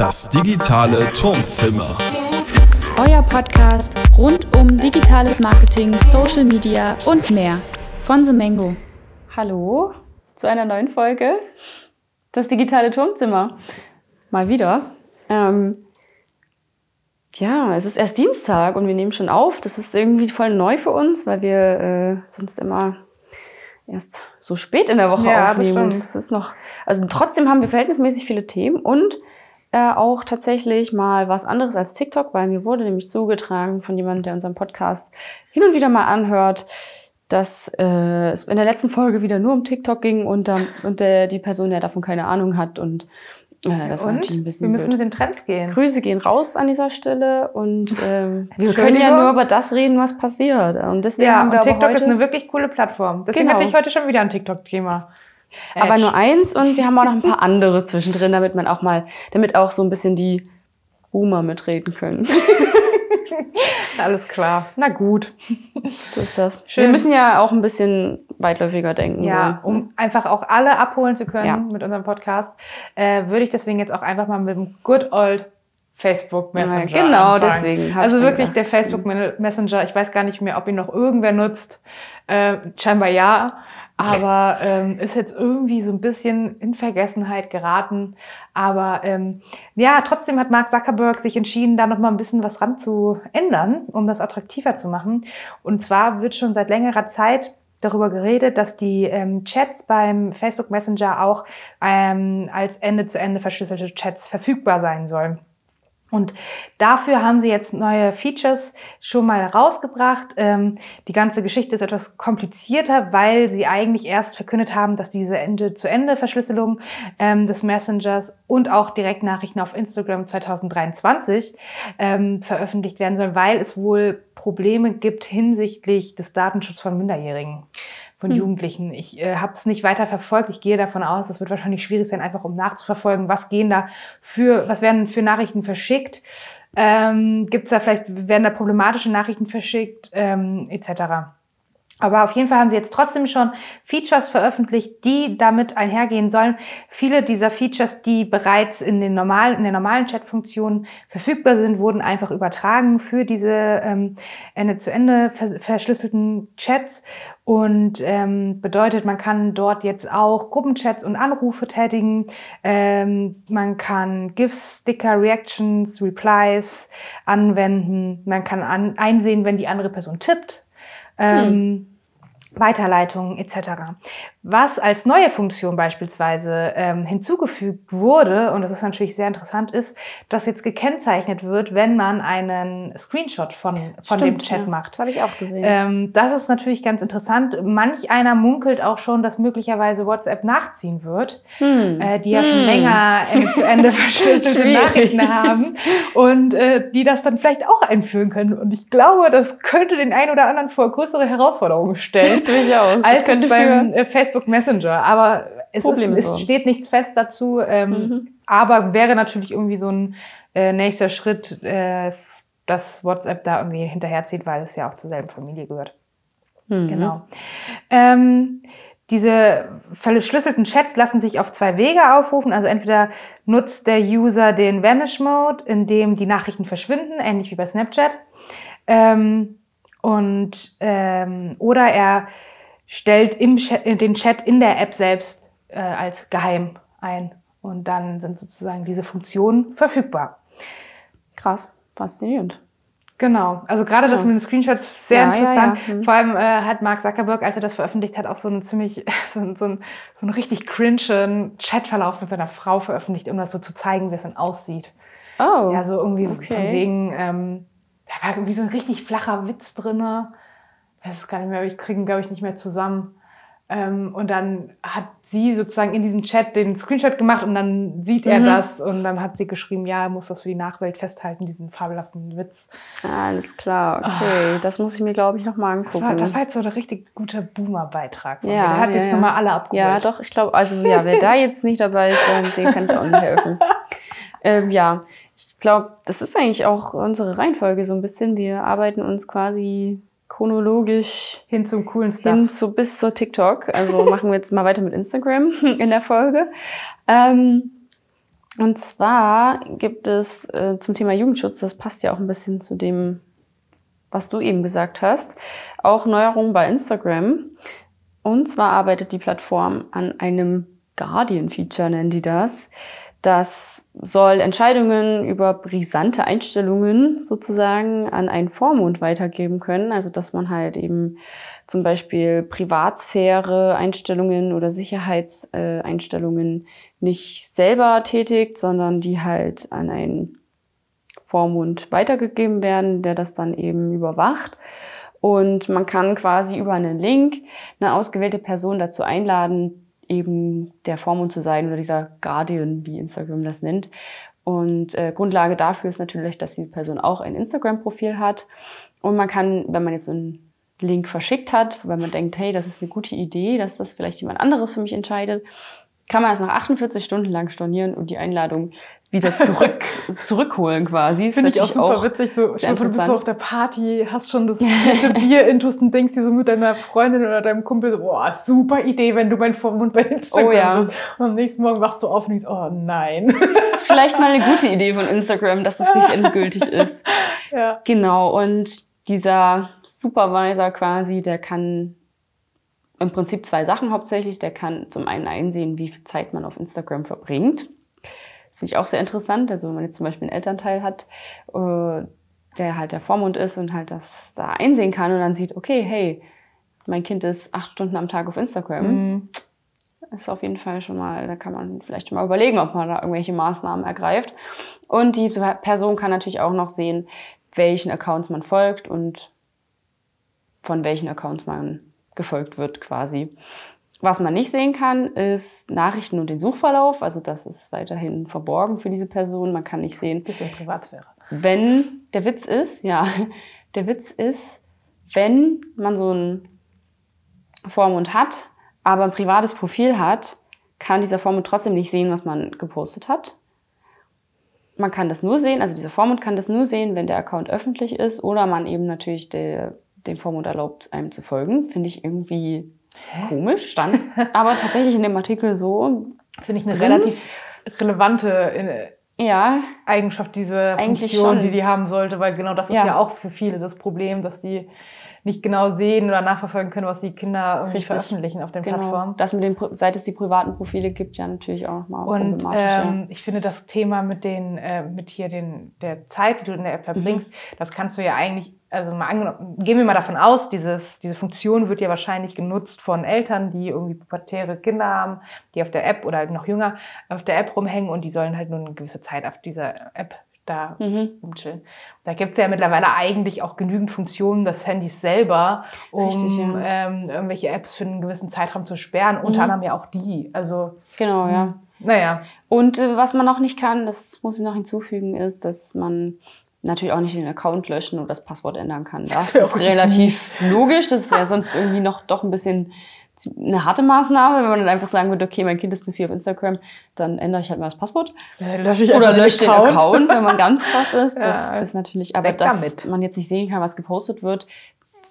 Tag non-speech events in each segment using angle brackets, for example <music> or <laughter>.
Das digitale Turmzimmer. Euer Podcast rund um digitales Marketing, Social Media und mehr von Sumengo. Hallo zu einer neuen Folge. Das digitale Turmzimmer. Mal wieder. Ähm, ja, es ist erst Dienstag und wir nehmen schon auf. Das ist irgendwie voll neu für uns, weil wir äh, sonst immer erst so spät in der Woche Ja, aufnehmen. das das ist noch, also trotzdem haben wir verhältnismäßig viele Themen und äh, auch tatsächlich mal was anderes als TikTok, weil mir wurde nämlich zugetragen von jemandem, der unseren Podcast hin und wieder mal anhört, dass äh, es in der letzten Folge wieder nur um TikTok ging und, ähm, und der, die Person ja davon keine Ahnung hat und äh, das war Und natürlich ein bisschen wir müssen blöd. mit den Trends gehen. Grüße gehen raus an dieser Stelle und ähm, <laughs> wir können ja nur über das reden, was passiert. Und deswegen Ja, haben wir und TikTok ist eine wirklich coole Plattform. Deswegen Genau. hatte ich heute schon wieder ein TikTok-Thema. Aber Edge. nur eins und wir haben auch noch ein paar <laughs> andere zwischendrin, damit man auch mal, damit auch so ein bisschen die Boomer mitreden können. <laughs> Alles klar. Na gut. So ist das. Schön. Wir müssen ja auch ein bisschen weitläufiger denken. Ja, so. um einfach auch alle abholen zu können Ja. mit unserem Podcast, äh, würde ich deswegen jetzt auch einfach mal mit dem Good Old Facebook Messenger. Ja, genau, anfangen. deswegen Also wirklich gedacht. der Facebook Messenger. Ich weiß gar nicht mehr, ob ihn noch irgendwer nutzt. Äh, scheinbar ja. Aber ähm, ist jetzt irgendwie so ein bisschen in Vergessenheit geraten. Aber ähm, ja, trotzdem hat Mark Zuckerberg sich entschieden, da noch mal ein bisschen was ran zu ändern, um das attraktiver zu machen. Und zwar wird schon seit längerer Zeit darüber geredet, dass die ähm, Chats beim Facebook Messenger auch ähm, als Ende-zu-Ende verschlüsselte Chats verfügbar sein sollen. Und dafür haben sie jetzt neue Features schon mal rausgebracht. Ähm, die ganze Geschichte ist etwas komplizierter, weil sie eigentlich erst verkündet haben, dass diese Ende-zu-Ende-Verschlüsselung ähm, des Messengers und auch Direktnachrichten auf Instagram 2023 ähm, veröffentlicht werden sollen, weil es wohl Probleme gibt hinsichtlich des Datenschutzes von Minderjährigen von Jugendlichen. Ich äh, habe es nicht weiter verfolgt. Ich gehe davon aus, es wird wahrscheinlich schwierig sein, einfach um nachzuverfolgen, was gehen da für, was werden für Nachrichten verschickt. Ähm, Gibt es da vielleicht, werden da problematische Nachrichten verschickt, ähm, etc. Aber auf jeden Fall haben sie jetzt trotzdem schon Features veröffentlicht, die damit einhergehen sollen. Viele dieser Features, die bereits in, den normalen, in der normalen Chat-Funktion verfügbar sind, wurden einfach übertragen für diese ähm, Ende-zu-Ende vers verschlüsselten Chats. Und ähm, bedeutet, man kann dort jetzt auch Gruppenchats und Anrufe tätigen. Ähm, man kann GIFs, Sticker, Reactions, Replies anwenden. Man kann an einsehen, wenn die andere Person tippt. Ähm, Weiterleitungen etc. Was als neue Funktion beispielsweise ähm, hinzugefügt wurde, und das ist natürlich sehr interessant, ist, dass jetzt gekennzeichnet wird, wenn man einen Screenshot von, von dem Stimmt, Chat ja. macht. Das habe ich auch gesehen. Ähm, das ist natürlich ganz interessant. Manch einer munkelt auch schon, dass möglicherweise WhatsApp nachziehen wird, äh, die ja schon länger Ende <laughs> zu Ende verschlüsselte. Nachrichten haben und äh, die das dann vielleicht auch einführen können. Und ich glaube, das könnte den einen oder anderen vor größere Herausforderungen stellen. <laughs> Durchaus. Als Das könnte beim für äh, Facebook Messenger. Aber es, ist, es steht nichts fest dazu. Ähm, Aber wäre natürlich irgendwie so ein äh, nächster Schritt, äh, dass WhatsApp da irgendwie hinterherzieht, weil es ja auch zur selben Familie gehört. Genau. Ähm, diese verschlüsselten Chats lassen sich auf zwei Wege aufrufen. Also entweder nutzt der User den Vanish Mode, in dem die Nachrichten verschwinden, ähnlich wie bei Snapchat. Ähm, und ähm, oder er stellt im Chat, äh, den Chat in der App selbst äh, als geheim ein. Und dann sind sozusagen diese Funktionen verfügbar. krass, faszinierend. Genau, also gerade das mit den Screenshots sehr Ja, ja, interessant. ja. Hm. Vor allem äh, hat Mark Zuckerberg, als er das veröffentlicht hat, auch so einen ziemlich, <laughs> so, einen- so, einen, so einen richtig cringen Chatverlauf mit seiner Frau veröffentlicht, um das so zu zeigen, wie es dann aussieht. Oh. Ja, so irgendwie Okay. von wegen, ähm, da war irgendwie so ein richtig flacher Witz drinne. Weiß es gar nicht mehr, aber ich kriege ihn, glaube ich, nicht mehr zusammen. Ähm, und dann hat sie sozusagen in diesem Chat den Screenshot gemacht und dann sieht Mhm. er das und dann hat sie geschrieben, ja, er muss das für die Nachwelt festhalten, diesen fabelhaften Witz. Alles klar, okay. Das muss ich mir, glaube ich, nochmal Ah. Das war, angucken. das war jetzt so ein richtig guter Boomer-Beitrag. Ja. Der hat ja, jetzt ja. nochmal alle abgeholt. Ja, doch, ich glaube, also ja, wer da jetzt nicht dabei ist, ähm, den kann ich auch nicht helfen. <laughs> ähm, ja, ich glaube, das ist eigentlich auch unsere Reihenfolge so ein bisschen. Wir arbeiten uns quasi chronologisch Hin zum coolen Stuff. hin zu bis zur TikTok. Also <laughs> machen wir jetzt mal weiter mit Instagram <laughs> in der Folge. Ähm, Und zwar gibt es äh, zum Thema Jugendschutz, das passt ja auch ein bisschen zu dem, was du eben gesagt hast, auch Neuerungen bei Instagram. Und zwar arbeitet die Plattform an einem Guardian-Feature, nennen die das. Das soll Entscheidungen über brisante Einstellungen sozusagen an einen Vormund weitergeben können. Also dass man halt eben zum Beispiel Privatsphäre, Einstellungen oder Sicherheitseinstellungen nicht selber tätigt, sondern die halt an einen Vormund weitergegeben werden, der das dann eben überwacht. Und man kann quasi über einen Link eine ausgewählte Person dazu einladen, eben der Vormund zu sein oder dieser Guardian, wie Instagram das nennt. Und äh, Grundlage dafür ist natürlich, dass die Person auch ein Instagram-Profil hat. Und man kann, wenn man jetzt so einen Link verschickt hat, weil man denkt, hey, das ist eine gute Idee, dass das vielleicht jemand anderes für mich entscheidet, kann man das nach 48 Stunden lang stornieren und die Einladung wieder zurück, <laughs> zurückholen quasi. Finde ich auch super auch witzig. So, schon, du bist so auf der Party, hast schon das <laughs> Bier intus und denkst dir so mit deiner Freundin oder deinem Kumpel, boah, super Idee, wenn du mein Vormund bei Instagram oh, ja. bist. Und am nächsten Morgen wachst du auf und denkst, oh nein. Das ist vielleicht mal eine gute Idee von Instagram, dass das nicht endgültig <laughs> ist. Ja. Genau. Und dieser Supervisor quasi, der kann im Prinzip zwei Sachen hauptsächlich. Der kann zum einen einsehen, wie viel Zeit man auf Instagram verbringt. Das finde ich auch sehr interessant. Also wenn man jetzt zum Beispiel einen Elternteil hat, äh, der halt der Vormund ist und halt das da einsehen kann und dann sieht, okay, hey, mein Kind ist acht Stunden am Tag auf Instagram. Mhm. Ist auf jeden Fall schon mal, da kann man vielleicht schon mal überlegen, ob man da irgendwelche Maßnahmen ergreift. Und die Person kann natürlich auch noch sehen, welchen Accounts man folgt und von welchen Accounts man gefolgt wird quasi. Was man nicht sehen kann, ist Nachrichten und den Suchverlauf. Also das ist weiterhin verborgen für diese Person. Man kann nicht sehen. Bisschen Privatsphäre. Wenn der Witz ist, ja, <laughs> der Witz ist, wenn man so einen Vormund hat, aber ein privates Profil hat, kann dieser Vormund trotzdem nicht sehen, was man gepostet hat. Man kann das nur sehen, also dieser Vormund kann das nur sehen, wenn der Account öffentlich ist oder man eben natürlich der dem Vormund erlaubt, einem zu folgen. Finde ich irgendwie Hä? komisch. Stand <laughs> aber tatsächlich in dem Artikel so. Finde ich eine drin. relativ relevante äh, ja, Eigenschaft, diese Funktion, die die haben sollte, weil genau das ist ja. ja auch für viele das Problem, dass die nicht genau sehen oder nachverfolgen können, was die Kinder irgendwie Richtig. veröffentlichen auf den genau. Plattformen. Das mit den, seit es die privaten Profile gibt, ja natürlich auch nochmal Und ähm, ich finde das Thema mit den, äh, mit hier den, der Zeit, die du in der App verbringst, mhm. das kannst du ja eigentlich, also mal angenommen, gehen wir mal davon aus, dieses, diese Funktion wird ja wahrscheinlich genutzt von Eltern, die irgendwie pubertäre Kinder haben, die auf der App oder noch jünger auf der App rumhängen und die sollen halt nur eine gewisse Zeit auf dieser App da mhm. rumchillen. Da gibt es ja mittlerweile eigentlich auch genügend Funktionen des Handys selber, um Richtig, ja. ähm, irgendwelche Apps für einen gewissen Zeitraum zu sperren. Mhm. Unter anderem ja auch die. Also genau, ja. Naja. Und äh, was man noch nicht kann, das muss ich noch hinzufügen, ist, dass man natürlich auch nicht den Account löschen oder das Passwort ändern kann. Das, das ist relativ logisch. Das wäre <laughs> sonst irgendwie noch doch ein bisschen eine harte Maßnahme, wenn man dann einfach sagen würde, okay, mein Kind ist zu viel auf Instagram, dann ändere ich halt mal das Passwort. Ja, lösche ich Oder lösche den Account. Account, wenn man ganz krass ist. <laughs> Das ja, ist natürlich, aber dass damit. man jetzt nicht sehen kann, was gepostet wird,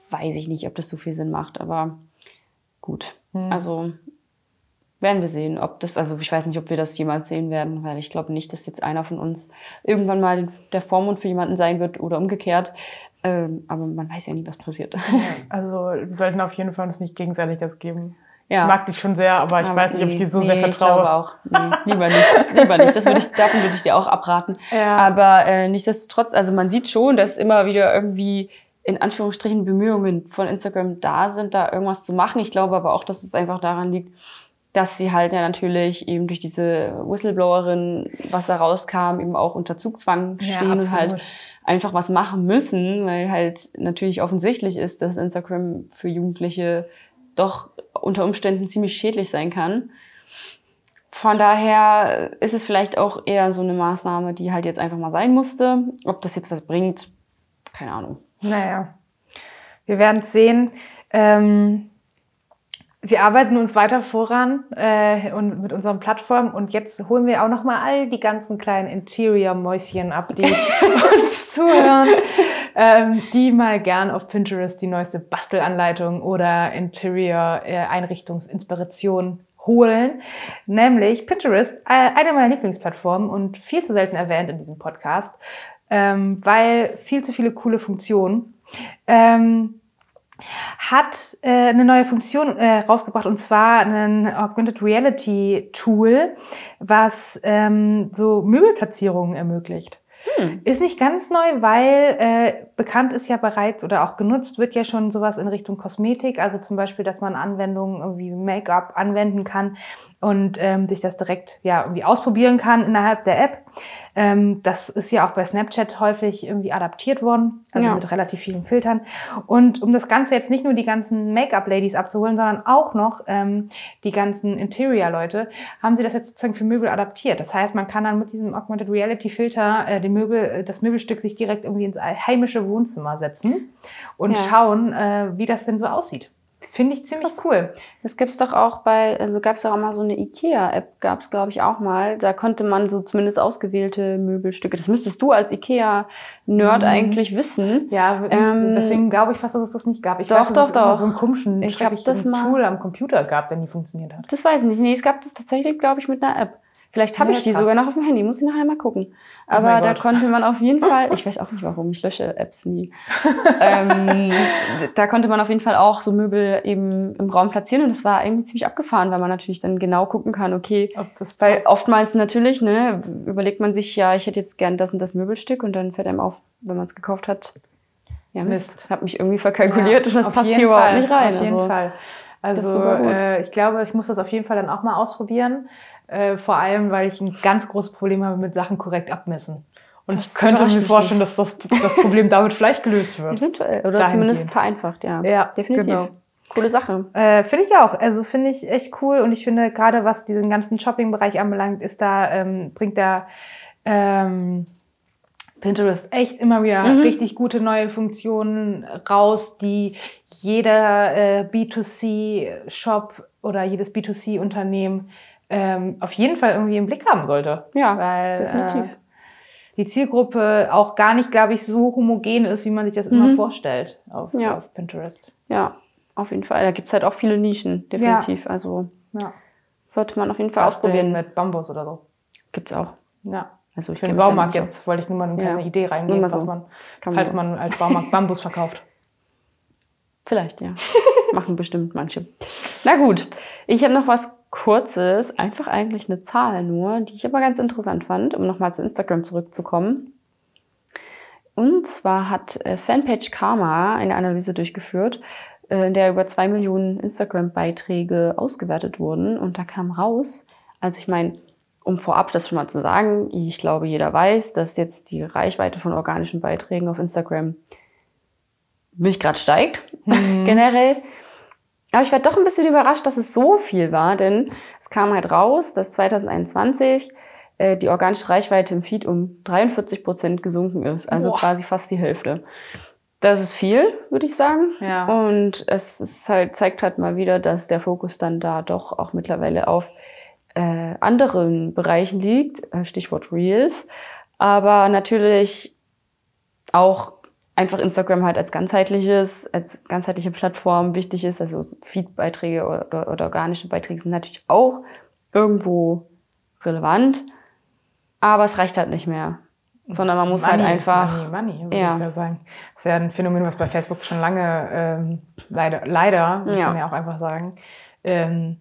weiß ich nicht, ob das so viel Sinn macht, aber gut. Hm. Also werden wir sehen, ob das, also ich weiß nicht, ob wir das jemals sehen werden, weil ich glaube nicht, dass jetzt einer von uns irgendwann mal der Vormund für jemanden sein wird oder umgekehrt. Ähm, aber man weiß ja nie, was passiert. Ja, also wir sollten auf jeden Fall uns nicht gegenseitig das geben. Ja. Ich mag dich schon sehr, aber ich aber weiß nicht, ob ich dir so nee, sehr vertraue. Ich glaube auch. Nee, lieber nicht. lieber nicht. Das würde ich, davon würde ich dir auch abraten. Ja. Aber äh, nichtsdestotrotz, also man sieht schon, dass immer wieder irgendwie in Anführungsstrichen Bemühungen von Instagram da sind, da irgendwas zu machen. Ich glaube aber auch, dass es einfach daran liegt, dass sie halt ja natürlich eben durch diese Whistleblowerin, was da rauskam, eben auch unter Zugzwang stehen ja, und halt einfach was machen müssen, weil halt natürlich offensichtlich ist, dass Instagram für Jugendliche doch unter Umständen ziemlich schädlich sein kann. Von daher ist es vielleicht auch eher so eine Maßnahme, die halt jetzt einfach mal sein musste. Ob das jetzt was bringt, keine Ahnung. Naja, wir werden es sehen. Ähm wir arbeiten uns weiter voran äh, und mit unseren Plattformen und jetzt holen wir auch noch mal all die ganzen kleinen Interior-Mäuschen ab, die <laughs> uns zuhören, ähm, die mal gern auf Pinterest die neueste Bastelanleitung oder Interior-Einrichtungsinspiration holen, nämlich Pinterest, äh, eine meiner Lieblingsplattformen und viel zu selten erwähnt in diesem Podcast, ähm, weil viel zu viele coole Funktionen. Ähm, hat äh, eine neue Funktion äh, rausgebracht und zwar ein Augmented Reality Tool, was ähm, so Möbelplatzierungen ermöglicht. Hm. Ist nicht ganz neu, weil äh, bekannt ist ja bereits oder auch genutzt wird ja schon sowas in Richtung Kosmetik. Also zum Beispiel, dass man Anwendungen irgendwie Make-up anwenden kann und ähm, sich das direkt ja irgendwie ausprobieren kann innerhalb der App. Ähm, das ist ja auch bei Snapchat häufig irgendwie adaptiert worden, also ja. mit relativ vielen Filtern. Und um das Ganze jetzt nicht nur die ganzen Make-up-Ladies abzuholen, sondern auch noch ähm, die ganzen Interior-Leute, haben sie das jetzt sozusagen für Möbel adaptiert. Das heißt, man kann dann mit diesem Augmented Reality-Filter äh, den Möbel, äh, das Möbelstück sich direkt irgendwie ins heimische Wohnzimmer setzen und ja. schauen, äh, wie das denn so aussieht. Finde ich ziemlich Krass. cool. Das gibt's doch auch bei, also gab's doch auch mal so eine IKEA-App, gab's glaube ich auch mal. Da konnte man so zumindest ausgewählte Möbelstücke, das müsstest du als IKEA-Nerd mhm. eigentlich wissen. Ja, ähm, deswegen glaube ich fast, dass es das nicht gab. Ich doch, weiß, dass doch, es doch. so einen komischen, ich habe das mal Tool am Computer gab, der nie funktioniert hat. Das weiß ich nicht. Nee, es gab das tatsächlich, glaube ich, mit einer App. Vielleicht habe ja, ich die krass. sogar noch auf dem Handy, muss ich nachher mal gucken. Oh Aber oh da Gott. konnte man auf jeden Fall, <laughs> ich weiß auch nicht warum, ich lösche Apps nie. ähm, da konnte man auf jeden Fall auch so Möbel eben im Raum platzieren und das war irgendwie ziemlich abgefahren, weil man natürlich dann genau gucken kann, okay, weil oftmals natürlich, ne, überlegt man sich, ja, ich hätte jetzt gern das und das Möbelstück und dann fällt einem auf, wenn man es gekauft hat, ja, Mist, Mist. habe mich irgendwie verkalkuliert ja, und das passt hier überhaupt nicht rein. Auf jeden also, Fall. Also äh, ich glaube, ich muss das auf jeden Fall dann auch mal ausprobieren. Äh, vor allem, weil ich ein ganz großes Problem habe mit Sachen korrekt abmessen. Und das ich könnte mir vorstellen, nicht. dass das, das Problem <laughs> damit vielleicht gelöst wird. Eventuell. Oder zumindest gehen. vereinfacht, ja. Ja, definitiv. Genau. Coole Sache. Äh, finde ich auch. Also finde ich echt cool. Und ich finde, gerade was diesen ganzen Shopping-Bereich anbelangt, ist da, ähm, bringt da ähm, Pinterest echt immer wieder mhm. richtig gute neue Funktionen raus, die jeder äh, B2C-Shop oder jedes B2C-Unternehmen ähm, auf jeden Fall irgendwie im Blick haben sollte. Ja, weil, definitiv. Äh, die Zielgruppe auch gar nicht, glaube ich, so homogen ist, wie man sich das mhm. immer vorstellt auf, ja. auf, Pinterest. Ja, auf jeden Fall. Da gibt's halt auch viele Nischen, definitiv. Ja. Also ja. sollte man auf jeden Fall Basteln ausprobieren. mit Bambus oder so. Gibt's auch. Ja. Also ich Für den Baumarkt jetzt wollte ich nur mal eine. Idee reingeben, so. was man, falls man als Baumarkt <laughs> Bambus verkauft. Vielleicht, ja. Machen bestimmt manche. Na gut, ich habe noch was Kurzes, einfach eigentlich eine Zahl nur, die ich aber ganz interessant fand, um nochmal zu Instagram zurückzukommen. Und zwar hat äh, Fanpage Karma eine Analyse durchgeführt, äh, in der über zwei Millionen Instagram-Beiträge ausgewertet wurden. Und da kam raus, also ich meine, um vorab das schon mal zu sagen, ich glaube, jeder weiß, dass jetzt die Reichweite von organischen Beiträgen auf Instagram mich gerade steigt, mhm. <laughs> generell. Aber ich war doch ein bisschen überrascht, dass es so viel war, denn es kam halt raus, dass 2021 äh, die organische Reichweite im Feed um 43 Prozent gesunken ist, also Boah. quasi fast die Hälfte. Das ist viel, würde ich sagen. Ja. Und es ist halt, zeigt halt mal wieder, dass der Fokus dann da doch auch mittlerweile auf äh, anderen Bereichen liegt, äh, Stichwort Reels, aber natürlich auch einfach Instagram halt als ganzheitliches, als ganzheitliche Plattform wichtig ist. Also Feed-Beiträge oder, oder, organische Beiträge sind natürlich auch irgendwo relevant, aber es reicht halt nicht mehr. Sondern man muss halt money, halt einfach. Money, money, würde ja. ich ja sagen. Das ist ja ein Phänomen, was bei Facebook schon lange ähm, leider, leider, muss ja. man ja auch einfach sagen, ähm,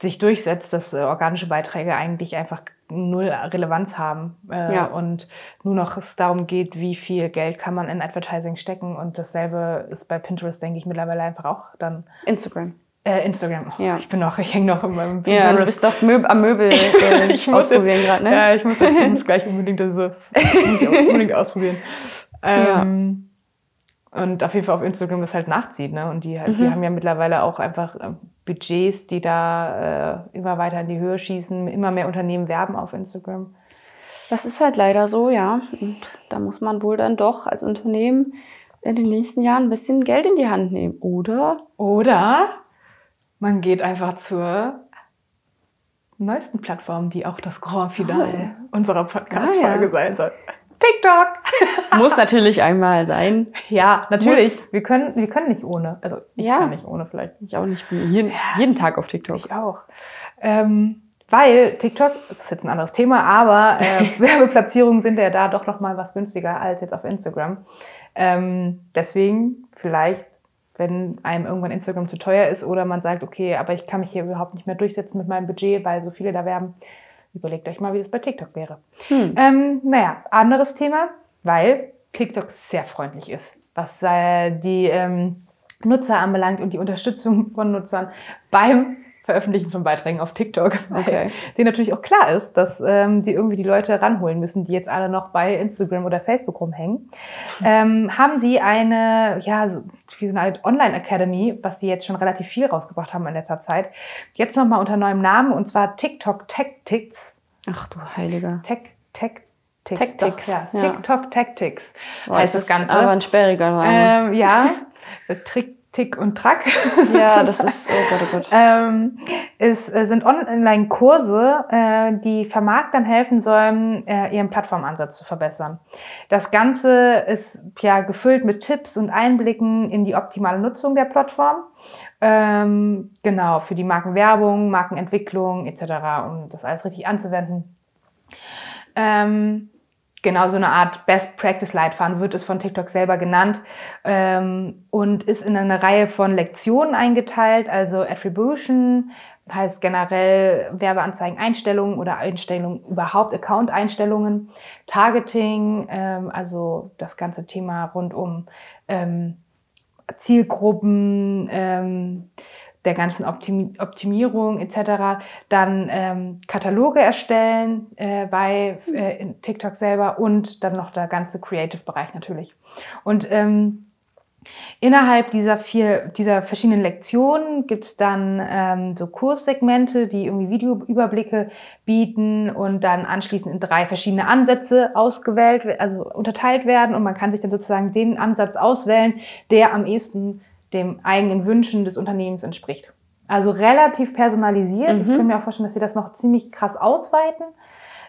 sich durchsetzt, dass äh, organische Beiträge eigentlich einfach null Relevanz haben äh, ja. und nur noch es darum geht, wie viel Geld kann man in Advertising stecken und dasselbe ist bei Pinterest, denke ich, mittlerweile einfach auch dann. Instagram. Äh, Instagram. Oh, ja. Ich bin noch, ich hänge noch in meinem Pinterest. Ja, du bist doch Möb am Möbel <laughs> äh, ich ausprobieren gerade, ne? Ja, ich muss jetzt gleich unbedingt das, muss ich <laughs> unbedingt ausprobieren. Ähm, und auf jeden Fall auf Instagram das halt nachzieht. Ne? Und die, mhm. die haben ja mittlerweile auch einfach äh, Budgets, die da äh, immer weiter in die Höhe schießen. Immer mehr Unternehmen werben auf Instagram. Das ist halt leider so, ja. Und da muss man wohl dann doch als Unternehmen in den nächsten Jahren ein bisschen Geld in die Hand nehmen, oder? Oder man geht einfach zur neuesten Plattform, die auch das Grand Finale oh. unserer Podcast-Folge ah, ja. sein soll. TikTok. <laughs> Muss natürlich einmal sein. Ja, natürlich. Muss. Wir können, wir können nicht ohne. Also ich Ja. kann nicht ohne vielleicht. Ich auch nicht. Ich bin jeden, jeden Tag auf TikTok. Ich auch. Ähm, weil TikTok, das ist jetzt ein anderes Thema, aber äh, <laughs> Werbeplatzierungen sind ja da doch noch mal was günstiger als jetzt auf Instagram. Ähm, deswegen vielleicht, wenn einem irgendwann Instagram zu teuer ist oder man sagt, okay, aber ich kann mich hier überhaupt nicht mehr durchsetzen mit meinem Budget, weil so viele da werben, überlegt euch mal, wie das bei TikTok wäre. Ähm, naja, anderes Thema, weil TikTok sehr freundlich ist, was äh, die ähm, Nutzer anbelangt und die Unterstützung von Nutzern beim Veröffentlichen von Beiträgen auf TikTok. <laughs> Weil Okay. denen natürlich auch klar ist, dass ähm, die irgendwie die Leute ranholen müssen, die jetzt alle noch bei Instagram oder Facebook rumhängen. Ähm, haben sie eine, ja, so, wie so eine Art Online-Academy, was die jetzt schon relativ viel rausgebracht haben in letzter Zeit. Jetzt nochmal unter neuem Namen und zwar TikTok Tactics. Ach du Heiliger. Tech, Tech, Tactics, Doch, ja. TikTok Tactics Boah, heißt das das Ganze. Aber ein sperriger Name. Ähm, ja, <laughs> Trick, Tick und Track. <laughs> ja, das ist, oh Gott, oh Gott. Ähm, es äh, sind Online-Kurse, äh, die Vermarktern helfen sollen, äh, ihren Plattformansatz zu verbessern. Das Ganze ist ja gefüllt mit Tipps und Einblicken in die optimale Nutzung der Plattform. Ähm, genau, für die Markenwerbung, Markenentwicklung etc., um das alles richtig anzuwenden. Ähm, genau so eine Art Best Practice Leitfaden wird es von TikTok selber genannt ähm, und ist in eine Reihe von Lektionen eingeteilt, also Attribution heißt generell Werbeanzeigen Einstellungen oder Einstellungen überhaupt Account Einstellungen, Targeting, ähm, also das ganze Thema rund um ähm, Zielgruppen, ähm, der ganzen Optimi Optimierung etc. Dann ähm, Kataloge erstellen äh, bei äh, TikTok selber und dann noch der ganze Creative-Bereich natürlich. Und ähm, innerhalb dieser vier, dieser verschiedenen Lektionen gibt es dann ähm, so Kurssegmente, die irgendwie Videoüberblicke bieten und dann anschließend in drei verschiedene Ansätze ausgewählt, also unterteilt werden und man kann sich dann sozusagen den Ansatz auswählen, der am ehesten dem eigenen Wünschen des Unternehmens entspricht. Also relativ personalisiert. Ich kann mir auch vorstellen, dass sie das noch ziemlich krass ausweiten,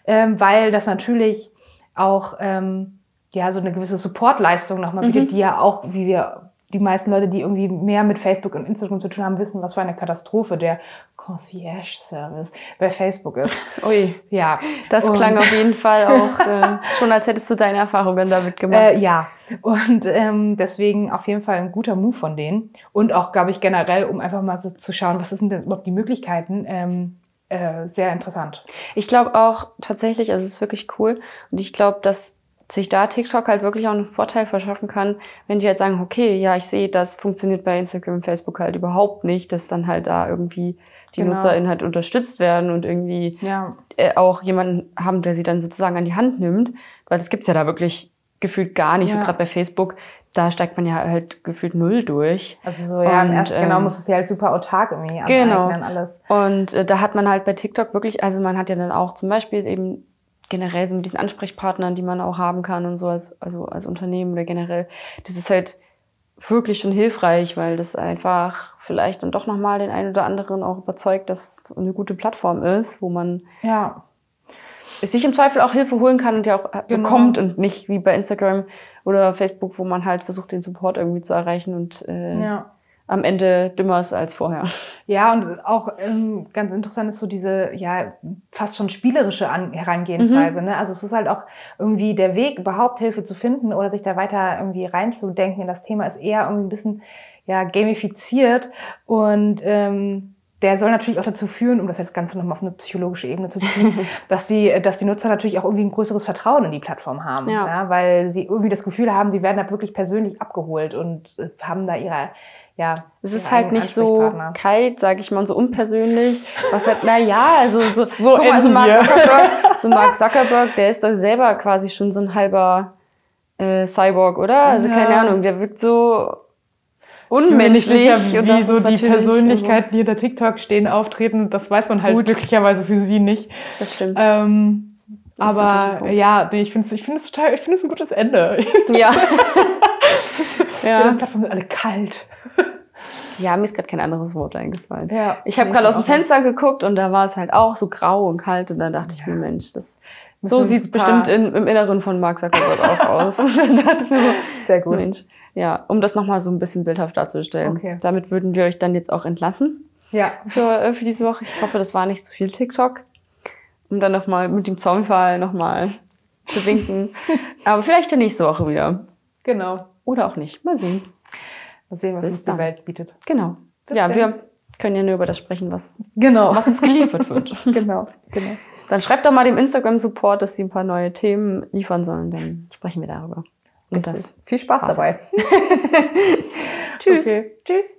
ähm, weil das natürlich auch ähm, ja so eine gewisse Supportleistung nochmal bietet, die ja auch, wie wir die meisten Leute, die irgendwie mehr mit Facebook und Instagram zu tun haben, wissen, was für eine Katastrophe der Concierge-Service bei Facebook ist. <laughs> Ui, Ja, das Und- klang auf jeden Fall <laughs> auch äh, schon, als hättest du deine Erfahrungen damit gemacht. Äh, ja, und ähm, deswegen auf jeden Fall ein guter Move von denen. Und auch, glaube ich, generell, um einfach mal so zu schauen, was sind denn überhaupt die Möglichkeiten, ähm, äh, sehr interessant. Ich glaube auch tatsächlich, also es ist wirklich cool. Und ich glaube, dass sich da TikTok halt wirklich auch einen Vorteil verschaffen kann, wenn die halt sagen, okay, ja, ich sehe, das funktioniert bei Instagram und Facebook halt überhaupt nicht, dass dann halt da irgendwie die Genau. NutzerInnen halt unterstützt werden und irgendwie Ja. äh, auch jemanden haben, der sie dann sozusagen an die Hand nimmt. Weil das gibt's ja da wirklich gefühlt gar nicht. So Ja. gerade bei Facebook, da steigt man ja halt gefühlt null durch. Also so, ja, im Und, ersten, genau, ähm, muss es dir halt super autark irgendwie Genau. aneignen, alles. Und äh, da hat man halt bei TikTok wirklich, also man hat ja dann auch zum Beispiel eben generell so mit diesen Ansprechpartnern, die man auch haben kann und so als, also als Unternehmen oder generell. Das ist halt wirklich schon hilfreich, weil das einfach vielleicht dann doch nochmal den einen oder anderen auch überzeugt, dass es eine gute Plattform ist, wo man Ja. sich im Zweifel auch Hilfe holen kann und ja auch äh, Genau. bekommt und nicht wie bei Instagram oder Facebook, wo man halt versucht, den Support irgendwie zu erreichen und äh, Ja. Am Ende dümmer ist als vorher. Ja, und auch ähm, ganz interessant ist so diese, ja, fast schon spielerische An Herangehensweise. Ne? Also es ist halt auch irgendwie der Weg, überhaupt Hilfe zu finden oder sich da weiter irgendwie reinzudenken in das Thema, ist eher irgendwie ein bisschen ja, gamifiziert. Und ähm, der soll natürlich auch dazu führen, um das jetzt Ganze nochmal auf eine psychologische Ebene zu ziehen, <laughs> dass die, dass die Nutzer natürlich auch irgendwie ein größeres Vertrauen in die Plattform haben. Ja. Ja, weil sie irgendwie das Gefühl haben, die werden da wirklich persönlich abgeholt und äh, haben da ihre, ja, Es ist halt nicht so kalt, sag ich mal, und so unpersönlich. Was halt, na ja, also so, <laughs> So guck mal, so enden Mark. Zuckerberg, <laughs> so Mark Zuckerberg, der ist doch selber quasi schon so ein halber äh, Cyborg, oder? Also keine Ja. Ahnung, der wirkt so Ich bin mir nicht unmenschlich. sicher, und wie so die Persönlichkeiten, die hinter TikTok stehen, auftreten. Das weiß man halt Gut. glücklicherweise für sie nicht. Das stimmt. Ähm, Das aber ja, nee, ich finde es ich find's total, ich finde es ein gutes Ende. ja. Die <laughs> ja. Plattformen sind alle kalt. Ja, mir ist gerade kein anderes Wort eingefallen. Ja, ich habe gerade aus dem. Fenster geguckt und da war es halt auch so grau und kalt und dann dachte ich mir, Mensch, das so sieht's bestimmt in, im Inneren von Mark Zuckerberg auch aus. <laughs> Und dann dachte ich mir so, Sehr gut. Mensch, ja, um das nochmal so ein bisschen bildhaft darzustellen. Okay. Damit würden wir euch dann jetzt auch entlassen Ja, für, äh, für diese Woche. Ich hoffe, das war nicht zu viel TikTok. Um dann nochmal mit dem Zaunfall nochmal zu winken. <laughs> Aber vielleicht ja nächste Woche wieder. genau. Oder auch nicht. Mal sehen. Mal sehen, was Bis uns dann. die Welt bietet. Genau. Bis ja, dann. wir können ja nur über das sprechen, was, Genau. was uns geliefert wird. <laughs> genau, genau. Dann schreibt doch mal dem Instagram-Support, dass sie ein paar neue Themen liefern sollen. Dann sprechen wir darüber. Und das. Viel Spaß dabei. <laughs> <laughs> Tschüss. Okay. Tschüss.